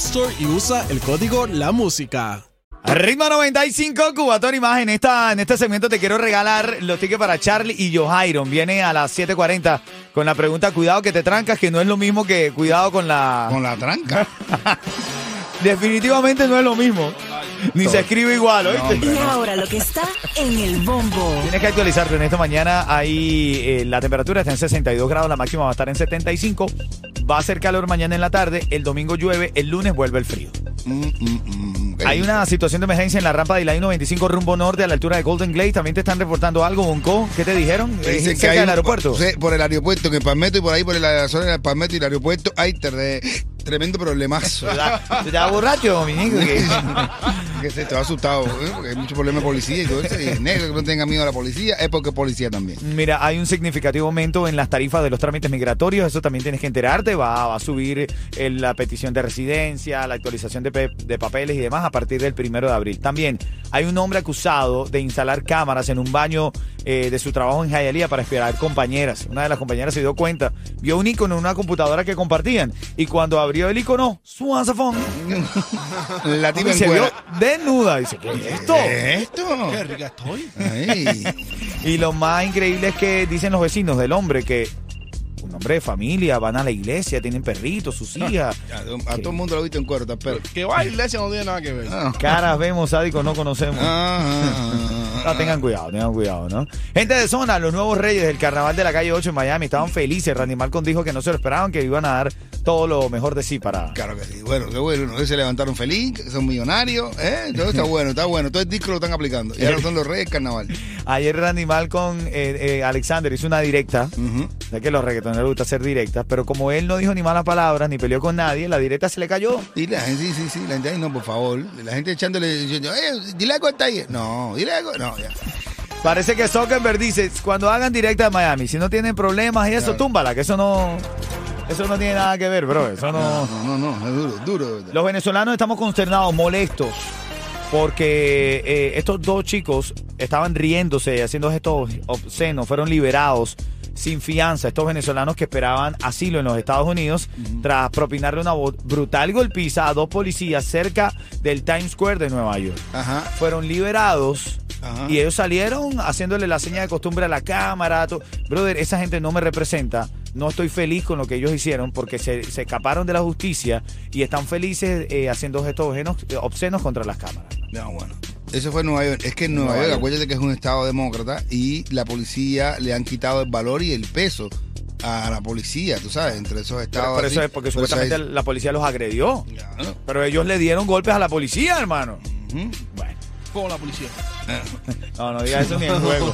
Store y usa el código La Música. Ritmo 95, Cubatón y más. En, esta, en este segmento te quiero regalar los tickets para Charlie y Johairon. Viene a las 7.40 con la pregunta, cuidado que te trancas, que no es lo mismo que cuidado con la... Con la tranca. Definitivamente no es lo mismo. Ni se escribe igual, ¿oíste? Y ahora lo que está en el bombo. Tienes que actualizarte. En esta mañana ahí eh, la temperatura está en 62 grados, la máxima va a estar en 75. Va a hacer calor mañana en la tarde, el domingo llueve, el lunes vuelve el frío. Mm, mm, mm. Hay una situación de emergencia en la rampa de la I-95 rumbo norte a la altura de Golden Glade. También te están reportando algo, Bonco. ¿Qué te dijeron? Me dicen Eh, que cerca hay del aeropuerto. por el aeropuerto, en el Palmetto y por ahí por la zona del Palmetto y el aeropuerto hay tre- tremendo problemazo. ¿Tú estás borracho, Dominico? ¿Qué? que se te va asustado, ¿eh? porque hay mucho problema de policía y todo eso. Y es negro que no tenga miedo a la policía, es porque es policía también. Mira, hay un significativo aumento en las tarifas de los trámites migratorios, eso también tienes que enterarte, va, va a subir eh, la petición de residencia, la actualización de, de papeles y demás a partir del primero de abril. También hay un hombre acusado de instalar cámaras en un baño eh, de su trabajo en Hialeah para esperar compañeras. Una de las compañeras se dio cuenta, vio un icono en una computadora que compartían y cuando abrió el icono, su azafón, La tipa se vio cuera. Desnuda. Dice, ¿qué es esto? ¿Qué es esto? Qué rica estoy. Ay. Y lo más increíble es que dicen los vecinos del hombre que un hombre de familia, van a la iglesia, tienen perritos, sus hijas. A, a todo el mundo lo he visto en cuero, pero. Que va a la iglesia no tiene nada que ver. Ah, Caras vemos, sádicos no conocemos. ah, ah, No, tengan cuidado, tengan cuidado, ¿no? Gente de zona, los nuevos reyes del carnaval de la calle 8 en Miami estaban felices. Randy Malcolm dijo que no se lo esperaban, que iban a dar todo lo mejor de sí para. Claro que sí. Bueno, qué bueno. ¿no? Se levantaron feliz, que son millonarios. ¿eh? Todo está bueno, está bueno. Todo el disco lo están aplicando. Y ahora son los reyes del carnaval. Ayer Randy Malcolm, eh, eh, Alexander hizo una directa. Ujú. Ya que los reggaetoneros les gusta hacer directas, pero como él no dijo ni malas palabras, ni peleó con nadie, la directa se le cayó. Y la gente, sí, sí, sí, la gente, no, por favor. La gente echándole, diciendo, eh, dile algo está ahí. No, dile algo. No, ya. Parece que Zuckerberg dice, cuando hagan directa de Miami, si no tienen problemas y eso, túmbala, que eso no... Eso no tiene nada que ver, bro. Eso no... No, no, no, es duro, duro. verdad. Los venezolanos estamos consternados, molestos, porque eh, estos dos chicos estaban riéndose y haciendo gestos obscenos, fueron liberados sin fianza. Estos venezolanos que esperaban asilo en los Estados Unidos tras propinarle una brutal golpiza a dos policías cerca del Times Square de Nueva York. Ajá. Fueron liberados. Ajá. Y ellos salieron haciéndole la seña de costumbre a la cámara. to- Brother, esa gente no me representa. No estoy feliz con lo que ellos hicieron porque se, se escaparon de la justicia y están felices eh, haciendo gestos obscenos, obscenos contra las cámaras. No, bueno. Eso fue en Nueva York. Es que en Nueva, Nueva York, York. acuérdate que es un estado demócrata y la policía le han quitado el valor y el peso a la policía, tú sabes, entre esos Pero estados. por así. eso es porque Por supuestamente es- la policía los agredió. Pero ellos le dieron golpes a la policía, hermano. Bueno, Con la policía. no, no digas eso ni en juego.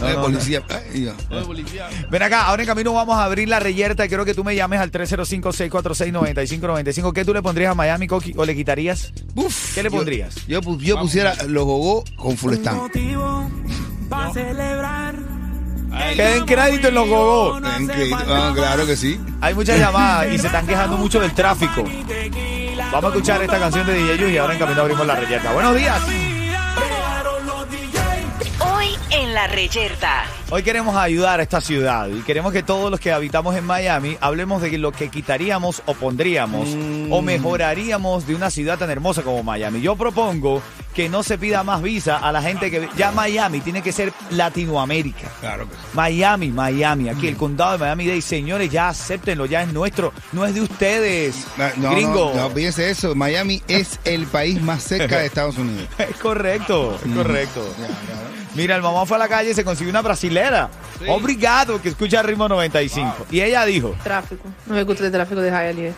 No, Eh, no, no. policía. Ay, ya. No de policía. Ven acá, ahora en camino vamos a abrir la reyerta. Quiero que tú me llames al 305-646-9595. ¿Qué tú le pondrías a Miami Coqui, o le quitarías? Uf, ¿Qué le pondrías? Yo, yo pusiera los gogó con full stand. motivo para celebrar. Que den crédito en los que- ah, claro que sí. Hay muchas llamadas y se están quejando mucho del tráfico. Vamos a escuchar esta canción de DJ y ahora en camino abrimos la reyerta. Buenos días. La reyerta. Hoy queremos ayudar a esta ciudad y queremos que todos los que habitamos en Miami hablemos de lo que quitaríamos o pondríamos o mejoraríamos de una ciudad tan hermosa como Miami. Yo propongo que no se pida más visa a la gente que ya Miami tiene que ser Latinoamérica. Claro que sí. Miami, Miami, aquí el condado de Miami-Dade, señores, ya acéptenlo, ya es nuestro, no es de ustedes, No, no, gringo. No, no, fíjense eso. Miami es el país más cerca de Estados Unidos. Es correcto, es correcto. Ya, ya. Mira, el mamá fue a la calle y se consiguió una brasilera. Obrigado que escucha ritmo 95. Y ella dijo, Tráfico. No me gusta el tráfico de Hialeah.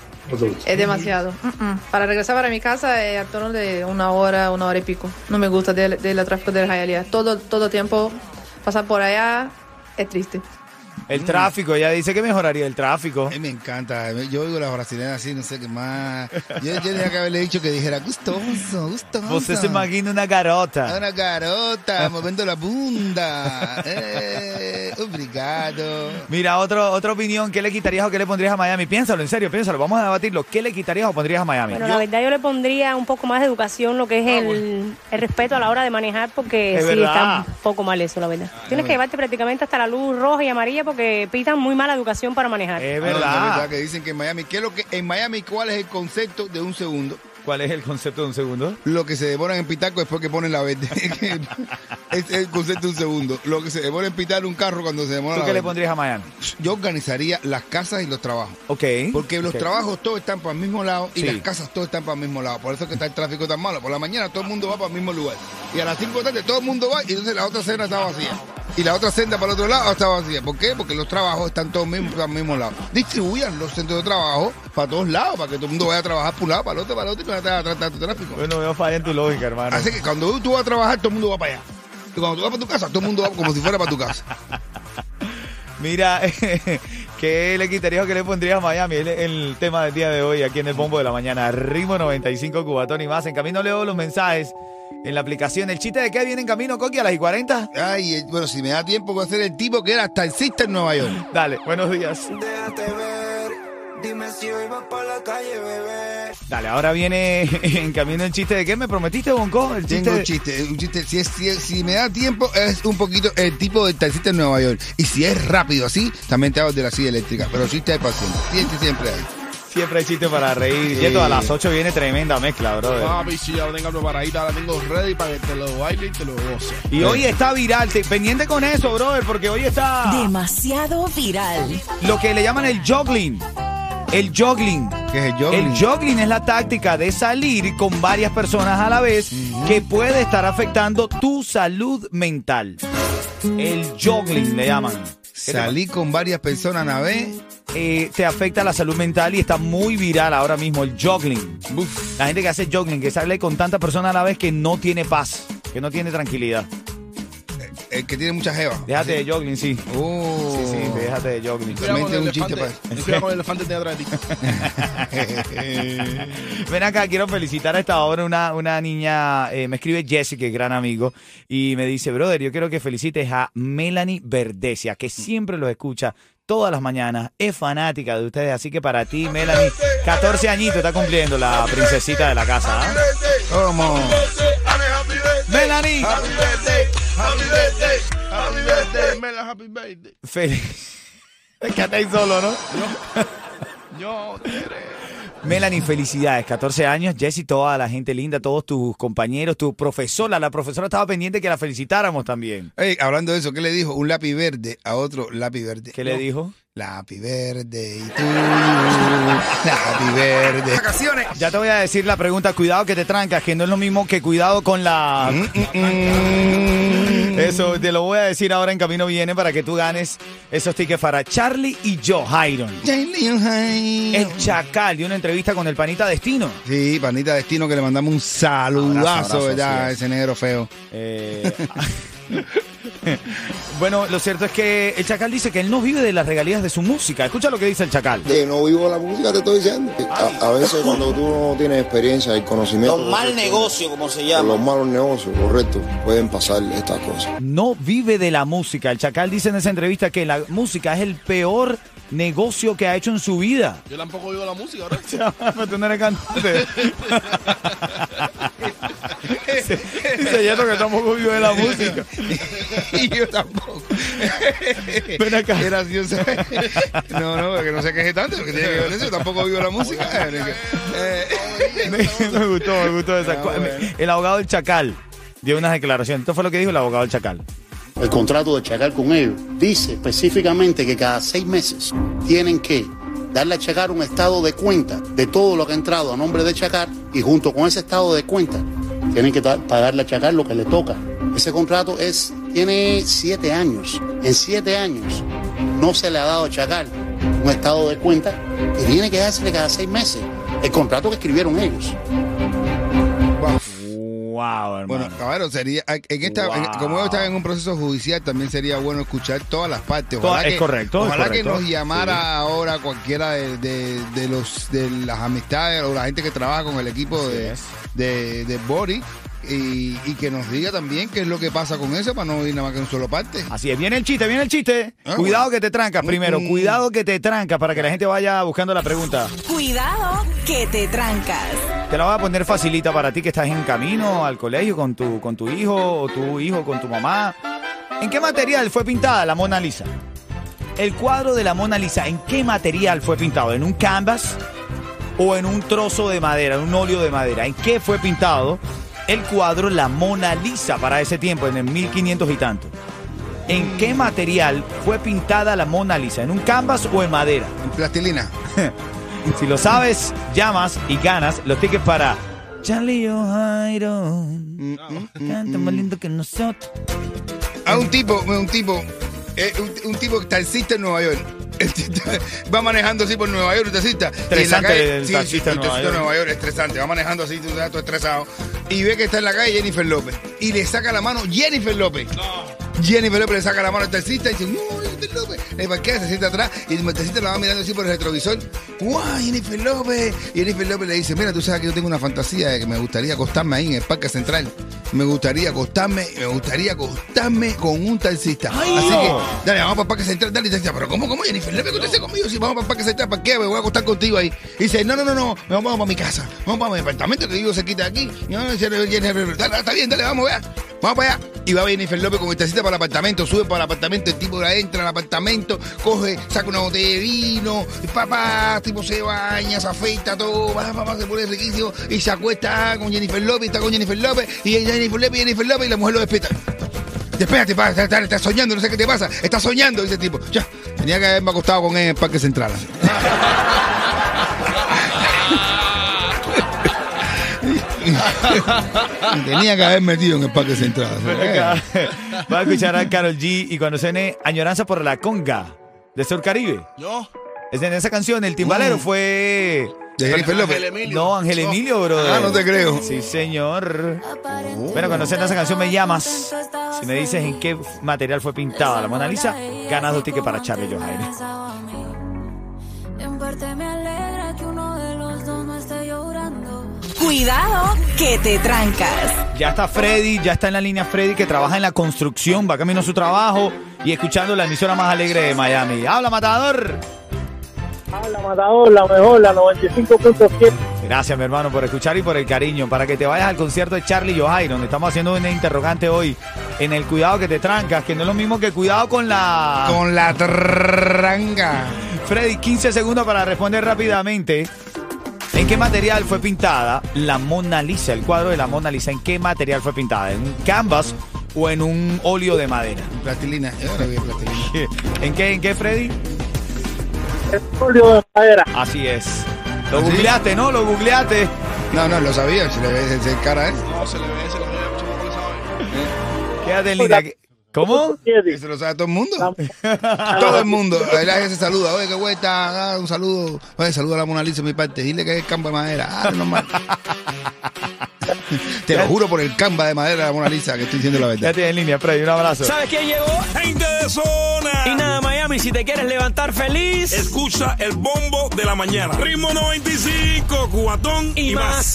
Es demasiado. Mm-mm. Para regresar para mi casa es a torno de una hora, una hora y pico. No me gusta del, del tráfico de Hialeah. Todo, todo tiempo pasar por allá es triste. El tráfico, ella dice que mejoraría el tráfico. Me encanta. Yo oigo las brasileñas así, no sé qué más. Yo, tenía que haberle dicho que dijera gustoso, gustoso. Você se imagina una garota. Una garota moviendo la bunda. Eh, obrigado. Mira, otro, otra opinión, ¿qué le quitarías o qué le pondrías a Miami? Piénsalo, en serio, piénsalo, vamos a debatirlo. ¿Qué le quitarías o pondrías a Miami? Bueno, Yo- la verdad yo le pondría un poco más de educación, lo que es el, el respeto a la hora de manejar, porque Es sí, verdad. está un poco mal eso, la verdad. Tienes que llevarte prácticamente hasta la luz roja y amarilla porque pitan muy mala educación para manejar. es Ah, no, verdad. verdad que dicen que en Miami, ¿qué es lo que en Miami cuál es el concepto de un segundo? ¿Cuál es el concepto de un segundo? Lo que se demoran en pitar después que ponen la verde. es el concepto de un segundo. Lo que se demora en pitar un carro cuando se demora ¿Tú la qué le verde. pondrías a Miami? Yo organizaría las casas y los trabajos. Ok. Porque los trabajos todos están para el mismo lado y Sí. las casas todos están para el mismo lado. Por eso es que está el tráfico tan malo. Por la mañana todo el mundo va para el mismo lugar. Y a las 5 de la tarde todo el mundo va y entonces la otra senda está vacía. Y la otra senda para el otro lado está vacía. ¿Por qué? Porque los trabajos están todos mismos, el mismo lado. Distribuyan los centros de trabajo para todos lados, para que todo el mundo vaya a trabajar por un lado, para el otro, para el otro y no haya tanto tráfico. Bueno, veo falla en tu lógica, hermano. Así que cuando tú vas a trabajar, todo el mundo va para allá. Y cuando tú vas para tu casa, todo el mundo va como si fuera para tu casa. Mira, ¿qué le quitarías o qué le pondrías a Miami? Es el tema del día de hoy aquí en el Bombo de la Mañana. Ritmo 95, Cubatón y más. En camino leo los mensajes en la aplicación. ¿El chiste de qué viene en camino, Coqui, a las y 40? Ay, eh, bueno, si me da tiempo, voy a ser el tipo que era taxista en Nueva York. Dale, buenos días. Déjate ver. Dime si hoy vas para la calle, bebé. Dale, ahora viene en camino el chiste de qué me prometiste, Bonco. El chiste Tengo un de- chiste, un chiste. Si, es, si, es- si me da tiempo, es un poquito el tipo del taxista en Nueva York. Y si es rápido así, también te hago de la silla eléctrica. Pero chiste hay paciente. Siempre, siempre hay. Siempre hay chiste para reír. Quieto, a las 8 viene tremenda mezcla, brother. Papi, si ya lo tengo preparadita, la tengo ready para que te lo baile y te lo goce. Y hoy está viral. te- Pendiente con eso, brother, porque hoy está Demasiado viral. lo que le llaman el juggling. El juggling. ¿Qué es el jogging? El juggling es la táctica de salir con varias personas a la vez que puede estar afectando tu salud mental. El juggling le llaman. ¿Qué te Salí con varias personas a la vez. eh, te afecta la salud mental y está muy viral ahora mismo el juggling. La gente que hace juggling, que sale con tantas personas a la vez que no tiene paz, que no tiene tranquilidad. El que tiene mucha jeva. Déjate de juggling, sí. Oh. Sí, sí, déjate de juggling. Cuidado con Mente el un chiste elefante. Cuidado con el elefante de atrás de ti. Ven acá, quiero felicitar a esta hora una, una niña, eh, me escribe Jessie, que es gran amigo, y me dice, brother, yo quiero que felicites a Melanie Verdesia, que siempre los escucha todas las mañanas, es fanática de ustedes, así que para ti, Melanie, 14 añitos está cumpliendo la princesita de la casa. ¿ah? ¿Cómo? Melanie, Happy birthday, happy birthday, Mela, happy birthday. fel- es que ahí solo, ¿no? Yo creo. Melanie, felicidades, 14 años. Jessie, toda la gente linda, todos tus compañeros, tu profesora. La profesora estaba pendiente que la felicitáramos también. Ey, hablando de eso, ¿qué le dijo? Un lápiz verde a otro lápiz verde. ¿Qué le No. dijo? Lápiz verde y tú. lápiz verde. Vacaciones. Ya te voy a decir la pregunta, cuidado que te trancas, que no es lo mismo que cuidado con la... Eso, te lo voy a decir ahora en camino viene para que tú ganes esos tickets para Charlie y yo, Jairon. El Chacal dio una entrevista con el panita Destino. Sí, panita Destino, que le mandamos un saludazo, Abrazo, abrazo, ¿verdad? así es. Ese negro feo. Eh, bueno, lo cierto es que el Chacal dice que él no vive de las regalías de su música. Escucha lo que dice el Chacal. Que no vivo la música, te estoy diciendo. A, a veces cuando tú no tienes experiencia y conocimiento... Los mal negocios, como se llama. los malos negocios, correcto, pueden pasar estas cosas. no vive de la música. El Chacal dice en esa entrevista que la música es el peor negocio que ha hecho en su vida. Yo tampoco oigo la música, ¿verdad? Tú no eres cantante. Dice Yeto que tampoco vive de la música. y yo tampoco. Ven acá. Qué gracioso. no, no, que no se queje tanto, que tiene que ver eso. Yo tampoco vivo la música. Me, gustó, me gustó esa. Ah, bueno. El abogado del Chacal dio unas declaraciones. Esto fue lo que dijo el abogado del Chacal. El contrato de Chacal con ellos dice específicamente que cada seis meses tienen que darle a Chacal un estado de cuenta de todo lo que ha entrado a nombre de Chacal y junto con ese estado de cuenta tienen que pagarle a Chacal lo que le toca. Ese contrato es tiene siete años. En siete años no se le ha dado a Chacal un estado de cuenta y tiene que dársele cada seis meses el contrato que escribieron ellos. Wow, hermano. Bueno, caballero, sería, en esta, en- Wow. como ellos están en un proceso judicial, también sería bueno escuchar todas las partes. Ojalá es que, correcto, es Ojalá correcto. que nos llamara ahora cualquiera de, de- de los de las amistades o la gente que trabaja con el equipo de, es. de, de Bori y, y que nos diga también qué es lo que pasa con eso para no ir nada más que en solo parte. Así es, viene el chiste, viene el chiste. Ah, cuidado bueno. que te trancas primero, Mm. cuidado que te trancas para que la gente vaya buscando la pregunta. Cuidado que te trancas. Te la voy a poner facilita para ti que estás en camino al colegio con tu, con tu hijo o tu hijo con tu mamá. ¿En qué material fue pintada la Mona Lisa? El cuadro de la Mona Lisa, ¿en qué material fue pintado? ¿En un canvas o en un trozo de madera, en un óleo de madera? ¿En qué fue pintado el cuadro La Mona Lisa para ese tiempo, en el 1500 y tanto? ¿En qué material fue pintada la Mona Lisa? ¿En un canvas o en madera? En plastilina. Si lo sabes, llamas y ganas los tickets para Charlie O'Hairo. Canta más lindo que nosotros. A un tipo, un tipo, eh, un, un tipo taxista en Nueva York. Va manejando así por Nueva York, un taxista. y en la Estresante calle- el sí, taxista sí, en el Nueva York. Nueva York, estresante. Va manejando así, tú estás todo estresado. Y ve que está en la calle Jennifer López. Y le saca la mano Jennifer López. Jennifer López le saca la mano al taxista y dice, Jennifer López. Le parquea, se sienta atrás y el taxista la va mirando así por el retrovisor. ¡Wow, Jennifer López! Y Jennifer López le dice, mira, tú sabes que yo tengo una fantasía de que me gustaría acostarme ahí en el Parque Central. Me gustaría acostarme, me gustaría acostarme con un taxista. Ay, Así no. que, dale, vamos para el Parque Central, dale, taxista, pero ¿cómo, cómo, Jennifer López, acostese conmigo? Si vamos para el Parque Central, ¿para qué? Me voy a acostar contigo ahí. Y dice, no, no, no, no, vamos, vamos para mi casa, vamos para mi apartamento que vivo cerquita de aquí. No, dice Jennifer López, dale, está bien, dale, vamos, vea. Vamos para allá. Y va Jennifer López con el taxista para el apartamento, sube para el apartamento, el tipo entra al apartamento, coge, saca una botella de vino, y papá, tipo se baña, se afeita todo, va, papá, se pone riquísimo y se acuesta con Jennifer López, está con Jennifer López, y Jennifer López, Jennifer López, y la mujer lo despierta. Despégate, pa, estás está, está soñando, no sé qué te pasa. Estás soñando, dice el tipo. Ya, tenía que haberme acostado con él en el Parque Central. tenía que haber metido en el Parque Central. Va a escuchar a Carol G y cuando suene Añoranza por la Conga de Sur Caribe. No. Es en esa canción, el timbalero fue. De Jennifer López. Ángel Emilio. No, Ángel Emilio, bro. Ah, no te creo. Sí, señor. Bueno, cuando suena esa canción me llamas. Si me dices en qué material fue pintada la Mona Lisa, ganas dos tickets para Charlie Johaire. En parte me alegra que uno de los dos no esté llorando. Cuidado que te trancas. Ya está Freddy, ya está en la línea Freddy que trabaja en la construcción, va camino a su trabajo y escuchando la emisora más alegre de Miami. ¡Habla, matador! La Matador, la mejor, la 95.7. Gracias, mi hermano, por escuchar y por el cariño. Para que te vayas al concierto de Charlie Johairo, donde estamos haciendo una interrogante hoy en el cuidado que te trancas, que no es lo mismo que cuidado con la... Con la tranca. Freddy, 15 segundos para responder rápidamente. ¿En qué material fue pintada la Mona Lisa, el cuadro de la Mona Lisa? ¿En qué material fue pintada? ¿En un canvas o en un óleo de madera? Plastilina. Yo ahora vi plastilina. ¿En qué, en qué, Freddy? El óleo de madera. Así es. Lo ¿Ah, sí? googleaste, ¿no? Lo googleaste. No, no, lo sabía. Si le ves ese cara a él. No, se le ve, se le ve. mucho no le sabe. Quédate en línea. ¿Cómo? Eso lo sabe todo el mundo. todo el mundo. Ahí la gente se saluda. Oye, qué vuelta. Ah, un saludo. Oye, saluda a la Mona Lisa de mi parte. Dile que es el campo de madera. Ah, normal. Te lo juro por el camba de madera de la Mona Lisa que estoy diciendo la verdad. Quédate en línea, Freddy. Un abrazo. ¿Sabes quién llegó? Gente de zona. Y nada, Miami, si te quieres levantar feliz. Escucha el bombo de la mañana. Ritmo 95, cuatón y, Y más.